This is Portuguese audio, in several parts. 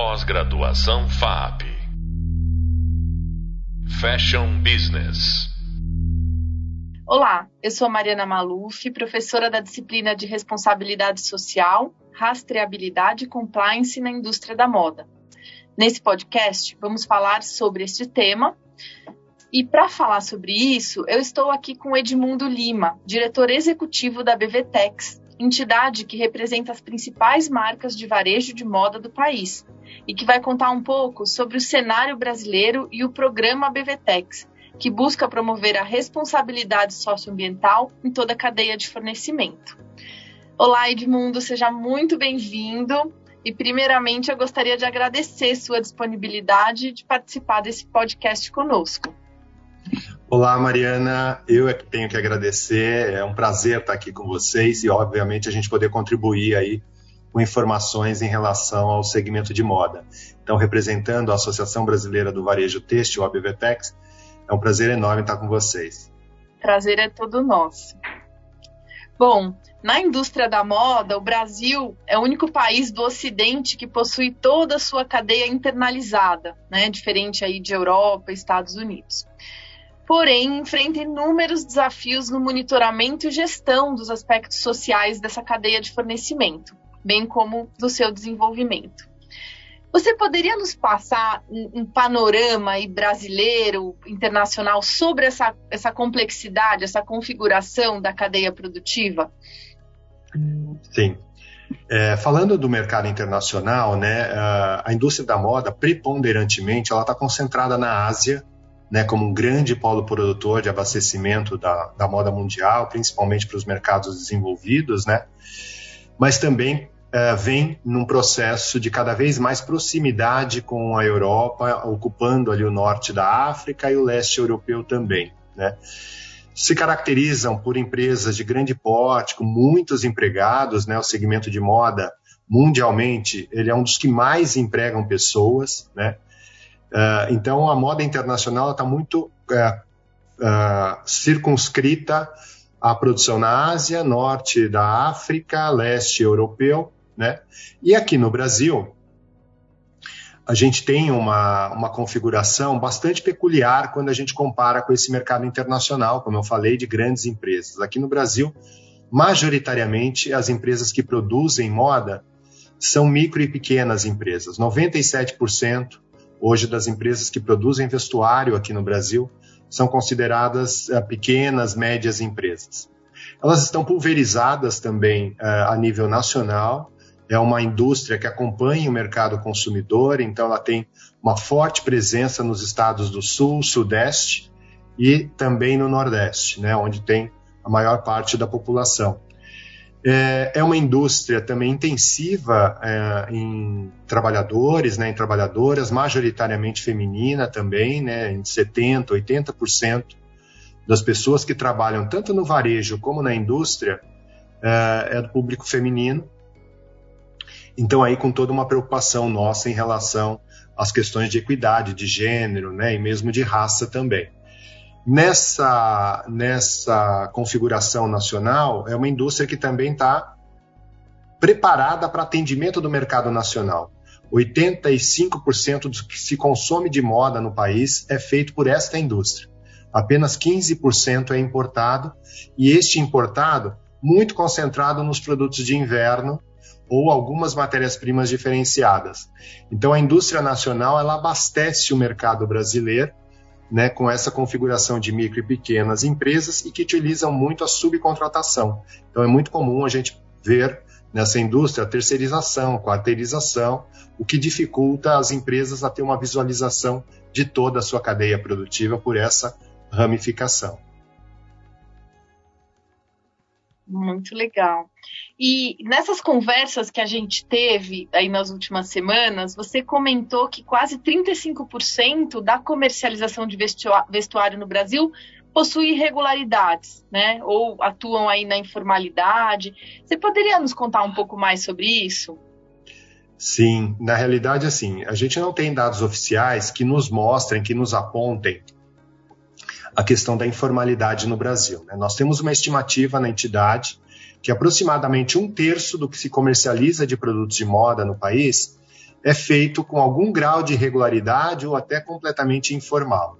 Pós-graduação FAP. Fashion Business. Olá, eu sou Mariana Maluf, professora da disciplina de Responsabilidade Social, Rastreabilidade e Compliance na Indústria da Moda. Nesse podcast, vamos falar sobre este tema. E para falar sobre isso, eu estou aqui com Edmundo Lima, diretor executivo da BVTEX, entidade que representa as principais marcas de varejo de moda do país e que vai contar um pouco sobre o cenário brasileiro e o programa BVTEX, que busca promover a responsabilidade socioambiental em toda a cadeia de fornecimento. Olá, Edmundo, seja muito bem-vindo. E, primeiramente, eu gostaria de agradecer sua disponibilidade de participar desse podcast conosco. Olá, Mariana. Eu é que tenho que agradecer. É um prazer estar aqui com vocês e, obviamente, a gente poder contribuir aí com informações em relação ao segmento de moda. Então, representando a Associação Brasileira do Varejo Têxtil, a BVTEX, é um prazer enorme estar com vocês. Prazer é todo nosso. Bom, na indústria da moda, o Brasil é o único país do Ocidente que possui toda a sua cadeia internalizada, né? Diferente aí de Europa e Estados Unidos porém enfrenta inúmeros desafios no monitoramento e gestão dos aspectos sociais dessa cadeia de fornecimento, bem como do seu desenvolvimento. Você poderia nos passar um, panorama brasileiro, internacional, sobre essa, essa complexidade, essa configuração da cadeia produtiva? Sim. É, falando do mercado internacional, né, a indústria da moda, preponderantemente, ela está concentrada na Ásia, né, como um grande polo produtor de abastecimento da, da moda mundial, principalmente para os mercados desenvolvidos, né, mas também uh, vem num processo de cada vez mais proximidade com a Europa, ocupando ali o norte da África e o leste europeu também. Né. Se caracterizam por empresas de grande porte, com muitos empregados, né, o segmento de moda mundialmente, ele é um dos que mais empregam pessoas, né? Uh, então, a moda internacional está muito uh, uh, circunscrita à produção na Ásia, norte da África, leste europeu, né? E aqui no Brasil, a gente tem uma, uma configuração bastante peculiar quando a gente compara com esse mercado internacional, como eu falei, de grandes empresas. Aqui no Brasil, majoritariamente, as empresas que produzem moda são micro e pequenas empresas. 97% hoje das empresas que produzem vestuário aqui no Brasil são consideradas uh, pequenas, médias empresas. Elas estão pulverizadas também uh, a nível nacional. É uma indústria que acompanha o mercado consumidor, então ela tem uma forte presença nos estados do Sul, Sudeste e também no Nordeste, né, onde tem a maior parte da população. É, é uma indústria também intensiva é, em trabalhadores, né, em trabalhadoras, majoritariamente feminina também, né, em 70%, 80% das pessoas que trabalham tanto no varejo como na indústria é, é do público feminino. Então, aí, com toda uma preocupação nossa em relação às questões de equidade, de gênero, né, e mesmo de raça também. Nessa, nessa configuração nacional, é uma indústria que também está preparada para atendimento do mercado nacional. 85% do que se consome de moda no país é feito por esta indústria. Apenas 15% é importado, e este importado muito concentrado nos produtos de inverno ou algumas matérias-primas diferenciadas. Então a indústria nacional ela abastece o mercado brasileiro né, com essa configuração de micro e pequenas empresas e que utilizam muito a subcontratação. Então é muito comum a gente ver nessa indústria a terceirização, a quarteirização, o que dificulta as empresas a ter uma visualização de toda a sua cadeia produtiva por essa ramificação. Muito legal. E nessas conversas que a gente teve aí nas últimas semanas, você comentou que quase 35% da comercialização de vestuário no Brasil possui irregularidades, né? Ou atuam aí na informalidade. Você poderia nos contar um pouco mais sobre isso? Sim, na realidade, assim, a gente não tem dados oficiais que nos mostrem, que nos apontem a questão da informalidade no Brasil. Né? Nós temos uma estimativa na entidade que aproximadamente um terço do que se comercializa de produtos de moda no país é feito com algum grau de irregularidade ou até completamente informal.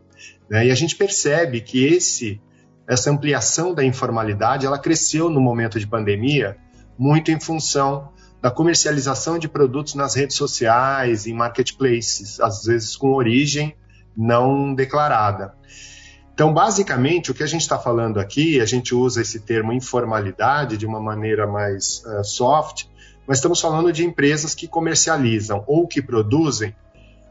Né? E a gente percebe que esse, essa ampliação da informalidade ela cresceu no momento de pandemia muito em função da comercialização de produtos nas redes sociais, em marketplaces, às vezes com origem não declarada. Então, basicamente, o que a gente está falando aqui, a gente usa esse termo informalidade de uma maneira mais uh, soft, mas estamos falando de empresas que comercializam ou que produzem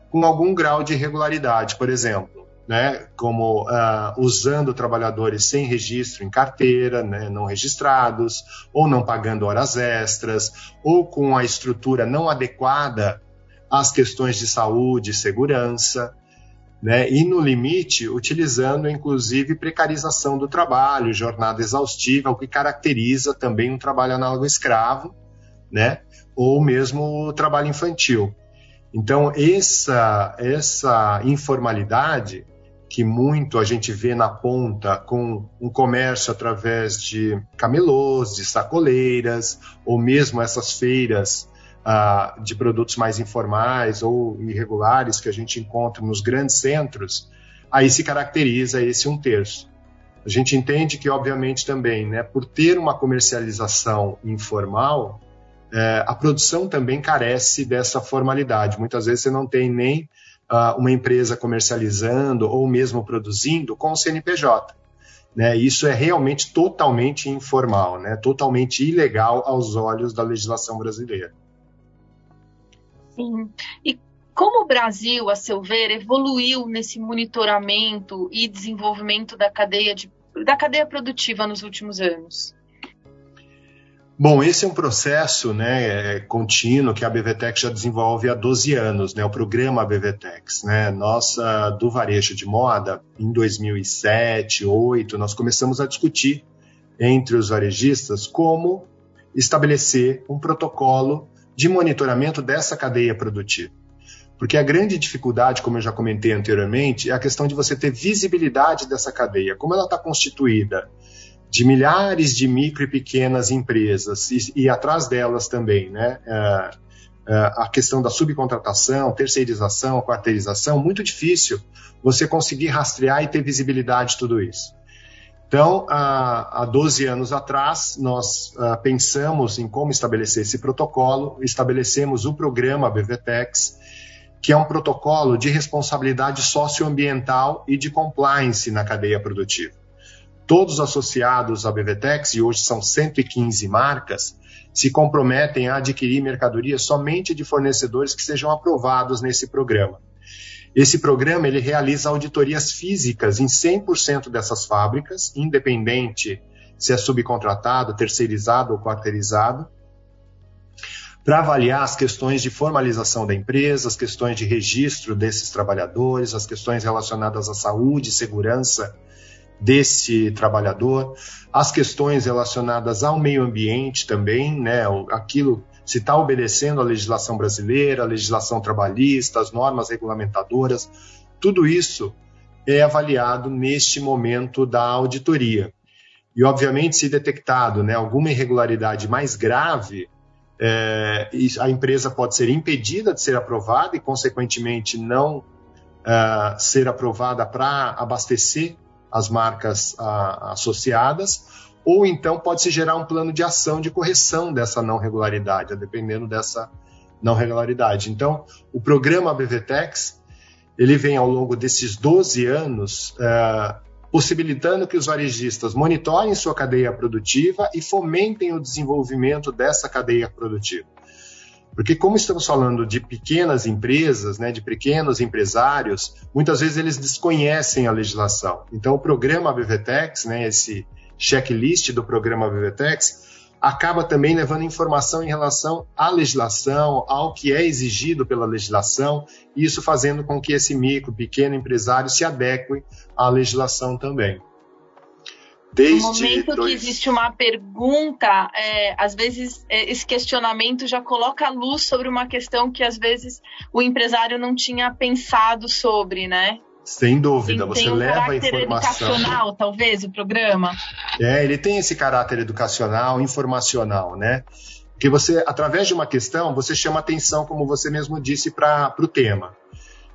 com algum grau de irregularidade, por exemplo, né, como uh, usando trabalhadores sem registro em carteira, né, não registrados, ou não pagando horas extras, ou com a estrutura não adequada às questões de saúde e segurança né? e, no limite, utilizando inclusive precarização do trabalho, jornada exaustiva, o que caracteriza também um trabalho análogo escravo, né? ou mesmo o trabalho infantil. Então, essa, essa informalidade, que muito a gente vê na ponta com um comércio através de camelôs, de sacoleiras, ou mesmo essas feiras uh, de produtos mais informais ou irregulares que a gente encontra nos grandes centros, aí se caracteriza esse um terço. A gente entende que, obviamente, também, né, por ter uma comercialização informal, é, a produção também carece dessa formalidade. Muitas vezes você não tem nem uh, uma empresa comercializando ou mesmo produzindo com o CNPJ. Né? Isso é realmente totalmente informal, né? totalmente ilegal aos olhos da legislação brasileira. E como o Brasil, a seu ver, evoluiu nesse monitoramento e desenvolvimento da cadeia, de, da cadeia produtiva nos últimos anos? Bom, esse é um processo né, é, contínuo que a BVTEX já desenvolve há 12 anos, né, o programa BVTEX. Né? Nossa, do varejo de moda, em 2007, 2008, nós começamos a discutir entre os varejistas como estabelecer um protocolo de monitoramento dessa cadeia produtiva. Porque a grande dificuldade, como eu já comentei anteriormente, é a questão de você ter visibilidade dessa cadeia. Como ela está constituída de milhares de micro e pequenas empresas e, e atrás delas também, né? É, a questão da subcontratação, terceirização, quarteirização, muito difícil você conseguir rastrear e ter visibilidade de tudo isso. Então, há, há 12 anos atrás, nós uh, pensamos em como estabelecer esse protocolo, estabelecemos o programa BVTEX, que é um protocolo de responsabilidade socioambiental e de compliance na cadeia produtiva. Todos associados à BVTEX, e hoje são 115 marcas, se comprometem a adquirir mercadorias somente de fornecedores que sejam aprovados nesse programa. Esse programa ele realiza auditorias físicas em 100% dessas fábricas, independente se é subcontratado, terceirizado ou quarteirizado, para avaliar as questões de formalização da empresa, as questões de registro desses trabalhadores, as questões relacionadas à saúde e segurança desse trabalhador, as questões relacionadas ao meio ambiente também, né, aquilo se está obedecendo à legislação brasileira, a legislação trabalhista, as normas regulamentadoras, tudo isso é avaliado neste momento da auditoria. E, obviamente, se detectado né, alguma irregularidade mais grave, é, a empresa pode ser impedida de ser aprovada e, consequentemente, não uh, ser aprovada para abastecer as marcas uh, associadas, ou então pode-se gerar um plano de ação de correção dessa não regularidade, dependendo dessa não regularidade. Então, o programa BVTEX, ele vem ao longo desses 12 anos é, possibilitando que os varejistas monitorem sua cadeia produtiva e fomentem o desenvolvimento dessa cadeia produtiva. Porque como estamos falando de pequenas empresas, né, de pequenos empresários, muitas vezes eles desconhecem a legislação. Então o programa BVTEX, né, esse checklist do programa Vivetex, acaba também levando informação em relação à legislação, ao que é exigido pela legislação, e isso fazendo com que esse micro, pequeno empresário se adeque à legislação também. Desde no momento dois... que existe uma pergunta, é, às vezes é, esse questionamento já coloca luz sobre uma questão que às vezes o empresário não tinha pensado sobre, né? Sem dúvida, Sim, você um leva a informação. educacional, talvez, o programa. É, ele tem esse caráter educacional, informacional, né? Porque você, através de uma questão, você chama atenção, como você mesmo disse, para o tema.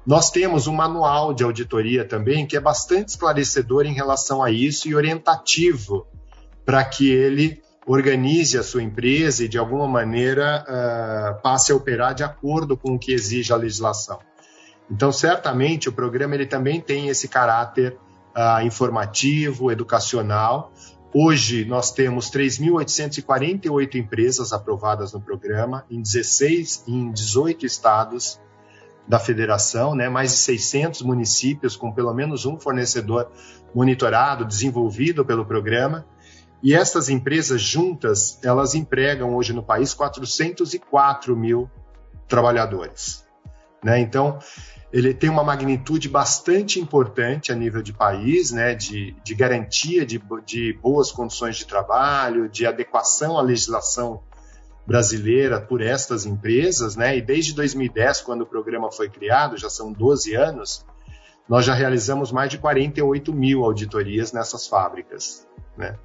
Nós temos um manual de auditoria também que é bastante esclarecedor em relação a isso e orientativo para que ele organize a sua empresa e, de alguma maneira, uh, passe a operar de acordo com o que exige a legislação. Então, certamente, o programa ele também tem esse caráter uh, informativo, educacional. Hoje, nós temos 3.848 empresas aprovadas no programa, em 16, em 18 estados da federação, né? mais de 600 municípios com pelo menos um fornecedor monitorado, desenvolvido pelo programa. E essas empresas juntas, elas empregam hoje no país 404 mil trabalhadores. Né? Então, ele tem uma magnitude bastante importante a nível de país, né? de, de garantia de, de boas condições de trabalho, de adequação à legislação brasileira por estas empresas, né? E desde 2010, quando o programa foi criado, já são 12 anos, nós já realizamos mais de 48 mil auditorias nessas fábricas, né?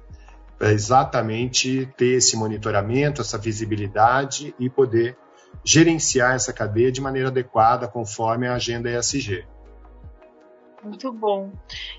Para exatamente ter esse monitoramento, essa visibilidade e poder gerenciar essa cadeia de maneira adequada conforme a agenda ESG. Muito bom.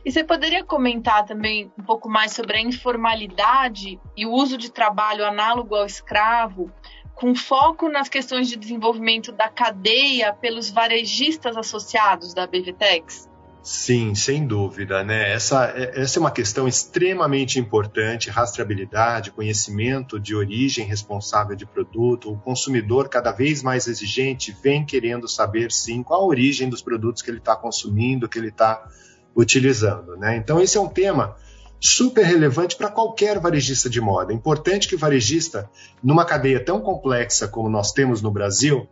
E você poderia comentar também um pouco mais sobre a informalidade e o uso de trabalho análogo ao escravo, com foco nas questões de desenvolvimento da cadeia pelos varejistas associados da BVTEX? Sim, sem dúvida, né? Essa, é, essa é uma questão extremamente importante, rastreabilidade, conhecimento de origem responsável de produto. O consumidor cada vez mais exigente vem querendo saber sim qual a origem dos produtos que ele está consumindo, que ele está utilizando, né? Então esse é um tema super relevante para qualquer varejista de moda. É importante que o varejista, numa cadeia tão complexa como nós temos no Brasil,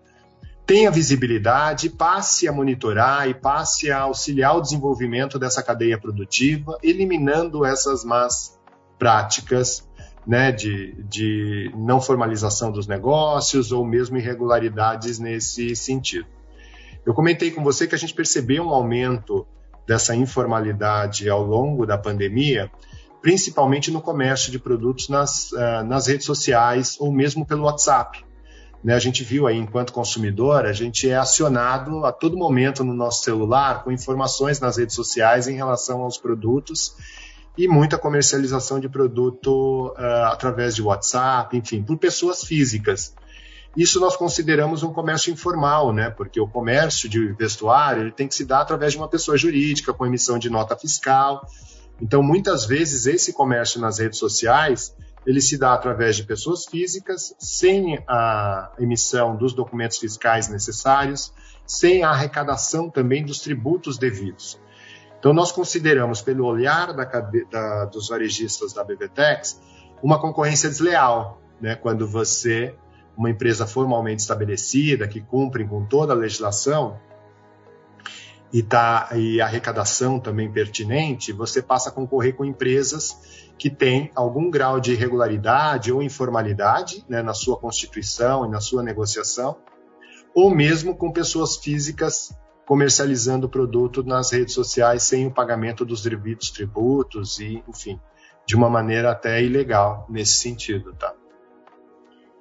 tenha visibilidade, passe a monitorar e passe a auxiliar o desenvolvimento dessa cadeia produtiva, eliminando essas más práticas né, de, de não formalização dos negócios ou mesmo irregularidades nesse sentido. Eu comentei com você que a gente percebeu um aumento dessa informalidade ao longo da pandemia, principalmente no comércio de produtos nas, uh, nas redes sociais ou mesmo pelo WhatsApp. Né, a gente viu aí, enquanto consumidor, a gente é acionado a todo momento no nosso celular com informações nas redes sociais em relação aos produtos e muita comercialização de produto uh, através de WhatsApp, enfim, por pessoas físicas. Isso nós consideramos um comércio informal, né? Porque o comércio de vestuário ele tem que se dar através de uma pessoa jurídica com emissão de nota fiscal. Então, muitas vezes esse comércio nas redes sociais ele se dá através de pessoas físicas, sem a emissão dos documentos fiscais necessários, sem a arrecadação também dos tributos devidos. Então, nós consideramos, pelo olhar da, da, dos varejistas da BBTEX, uma concorrência desleal, né? quando você, uma empresa formalmente estabelecida, que cumpre com toda a legislação, e, tá, e arrecadação também pertinente, você passa a concorrer com empresas que têm algum grau de irregularidade ou informalidade né, na sua constituição e na sua negociação, ou mesmo com pessoas físicas comercializando o produto nas redes sociais sem o pagamento dos devidos tributos e, enfim, de uma maneira até ilegal nesse sentido, tá?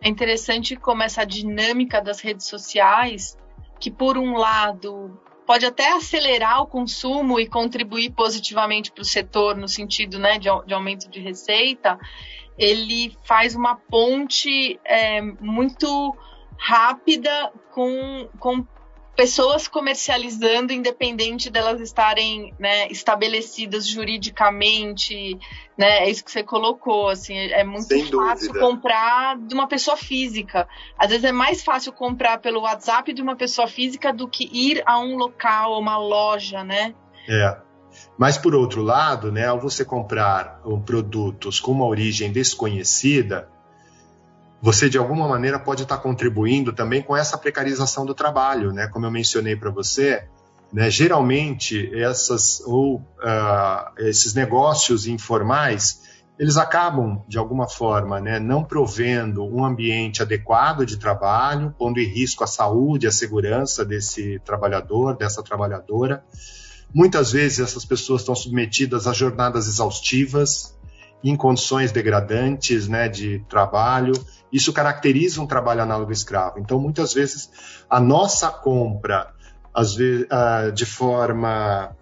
É interessante como essa dinâmica das redes sociais, que por um lado pode até acelerar o consumo e contribuir positivamente para o setor no sentido né, de, de, aumento de receita, ele faz uma ponte é, muito rápida com, com pessoas comercializando, independente delas estarem né, estabelecidas juridicamente, né? É isso que você colocou, assim, é muito Sem fácil dúvida. comprar de uma pessoa física. Às vezes é mais fácil comprar pelo WhatsApp de uma pessoa física do que ir a um local, uma loja, né? É. Mas por outro lado, né, ao você comprar produtos com uma origem desconhecida, você de alguma maneira pode estar contribuindo também com essa precarização do trabalho, né? Como eu mencionei para você, né? Geralmente essas ou uh, esses negócios informais eles acabam de alguma forma, né, não provendo um ambiente adequado de trabalho, pondo em risco a saúde, a segurança desse trabalhador, dessa trabalhadora. Muitas vezes essas pessoas estão submetidas a jornadas exaustivas, em condições degradantes né, de trabalho. Isso caracteriza um trabalho análogo escravo. Então, muitas vezes, a nossa compra, às vezes, ah, de forma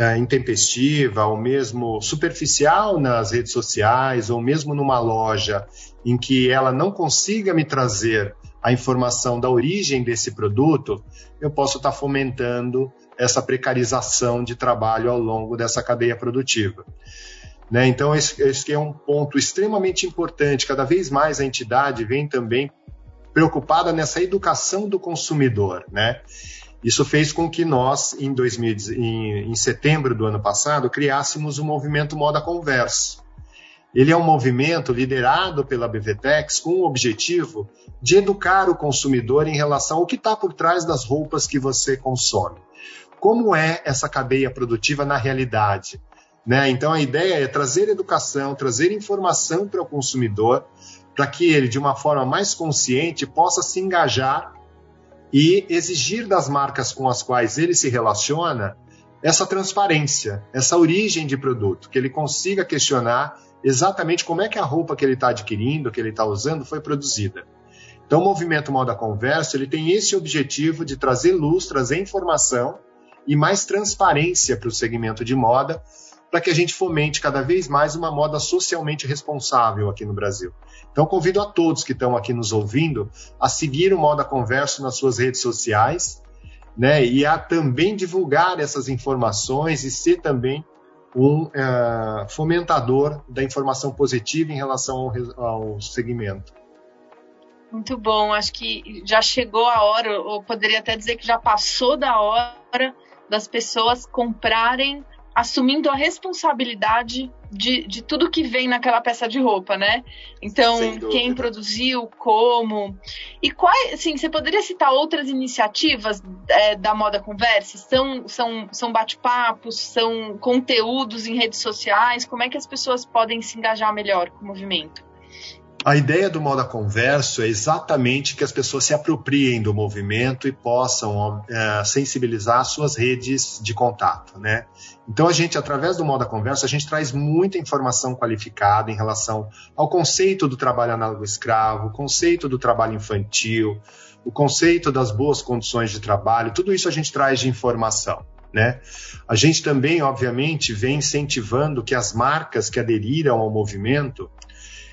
é, intempestiva, ou mesmo superficial nas redes sociais, ou mesmo numa loja em que ela não consiga me trazer a informação da origem desse produto, eu posso estar fomentando essa precarização de trabalho ao longo dessa cadeia produtiva. Né? Então, esse, é um ponto extremamente importante. Cada vez mais a entidade vem também preocupada nessa educação do consumidor, né? Isso fez com que nós, em, 2000, em, em setembro do ano passado, criássemos o movimento Moda Converso. Ele é um movimento liderado pela BVTEX com o objetivo de educar o consumidor em relação ao que está por trás das roupas que você consome. Como é essa cadeia produtiva na realidade? Né? Então, a ideia é trazer educação, trazer informação para o consumidor, para que ele, de uma forma mais consciente, possa se engajar e exigir das marcas com as quais ele se relaciona essa transparência, essa origem de produto, que ele consiga questionar exatamente como é que a roupa que ele está adquirindo, que ele está usando, foi produzida. Então, o movimento Moda Conversa ele tem esse objetivo de trazer luz, trazer informação e mais transparência para o segmento de moda, para que a gente fomente cada vez mais uma moda socialmente responsável aqui no Brasil. Então, convido a todos que estão aqui nos ouvindo a seguir o Moda Converso nas suas redes sociais, né, e a também divulgar essas informações e ser também um uh, fomentador da informação positiva em relação ao, ao segmento. Muito bom, acho que já chegou a hora, ou poderia até dizer que já passou da hora das pessoas comprarem assumindo a responsabilidade de, de tudo que vem naquela peça de roupa, né? Então, quem produziu, como. E quais, assim, você poderia citar outras iniciativas é, da Moda Conversa? São, são, são bate-papos, são conteúdos em redes sociais? Como é que as pessoas podem se engajar melhor com o movimento? A ideia do Moda Converso é exatamente que as pessoas se apropriem do movimento e possam é, sensibilizar suas redes de contato, né? Então a gente, através do Moda Converso, a gente traz muita informação qualificada em relação ao conceito do trabalho análogo escravo, o conceito do trabalho infantil, o conceito das boas condições de trabalho, tudo isso a gente traz de informação. Né? A gente também, obviamente, vem incentivando que as marcas que aderiram ao movimento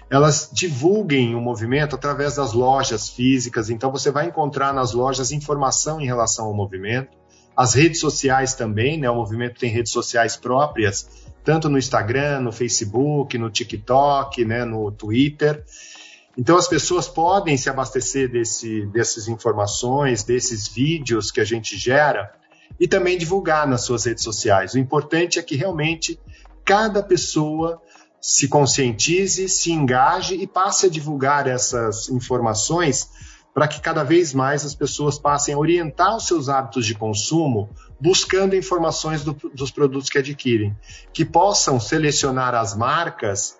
elas divulguem o movimento através das lojas físicas. Então, você vai encontrar nas lojas informação em relação ao movimento. As redes sociais também, né? O movimento tem redes sociais próprias, tanto no Instagram, no Facebook, no TikTok, né? no Twitter. Então, as pessoas podem se abastecer desse, dessas informações, desses vídeos que a gente gera e também divulgar nas suas redes sociais. O importante é que realmente cada pessoa se conscientize, se engaje e passe a divulgar essas informações para que cada vez mais as pessoas passem a orientar os seus hábitos de consumo buscando informações do, dos produtos que adquirem, que possam selecionar as marcas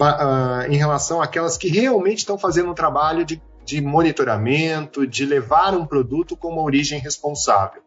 uh, em relação àquelas que realmente estão fazendo um trabalho de, de monitoramento, de levar um produto com uma origem responsável.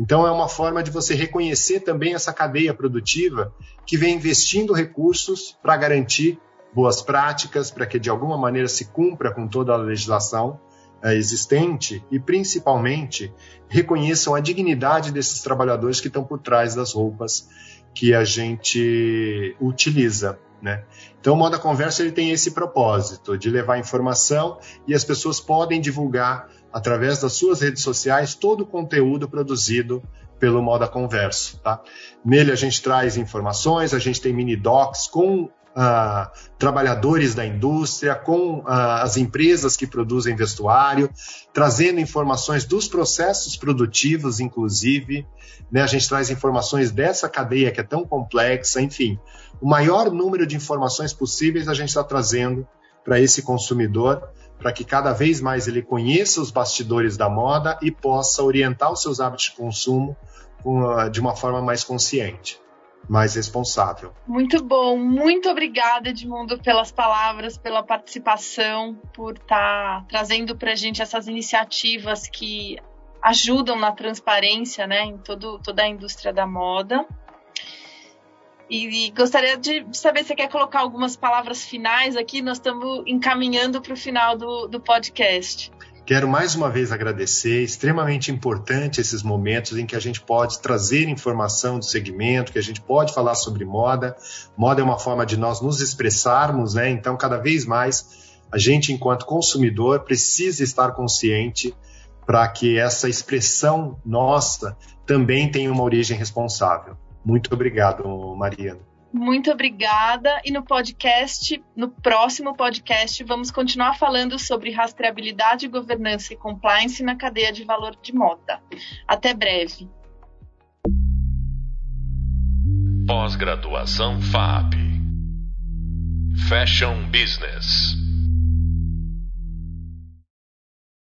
Então, é uma forma de você reconhecer também essa cadeia produtiva que vem investindo recursos para garantir boas práticas, para que de alguma maneira se cumpra com toda a legislação é, existente e, principalmente, reconheçam a dignidade desses trabalhadores que estão por trás das roupas que a gente utiliza. Né? Então, o Moda Conversa ele tem esse propósito de levar informação e as pessoas podem divulgar através das suas redes sociais, todo o conteúdo produzido pelo Moda Converso. Tá? Nele a gente traz informações, a gente tem mini docs com Uh, trabalhadores da indústria, com uh, as empresas que produzem vestuário, trazendo informações dos processos produtivos, inclusive. Né? A gente traz informações dessa cadeia que é tão complexa, enfim. O maior número de informações possíveis a gente está trazendo para esse consumidor para que cada vez mais ele conheça os bastidores da moda e possa orientar os seus hábitos de consumo de uma forma mais consciente, mais responsável. Muito bom, muito obrigada, Edmundo, pelas palavras, pela participação, por estar tá trazendo para a gente essas iniciativas que ajudam na transparência né, em todo, toda a indústria da moda. E, gostaria de saber se você quer colocar algumas palavras finais aqui. Nós estamos encaminhando para o final do, do podcast. Quero mais uma vez agradecer, extremamente importante esses momentos em que a gente pode trazer informação do segmento, que a gente pode falar sobre moda. Moda é uma forma de nós nos expressarmos, né? Então, cada vez mais, a gente, enquanto consumidor, precisa estar consciente para que essa expressão nossa também tenha uma origem responsável. Muito obrigado, Mariana. Muito obrigada. E no podcast, no próximo podcast, vamos continuar falando sobre rastreabilidade, governança e compliance na cadeia de valor de moda. Até breve. Pós-graduação FAP Fashion Business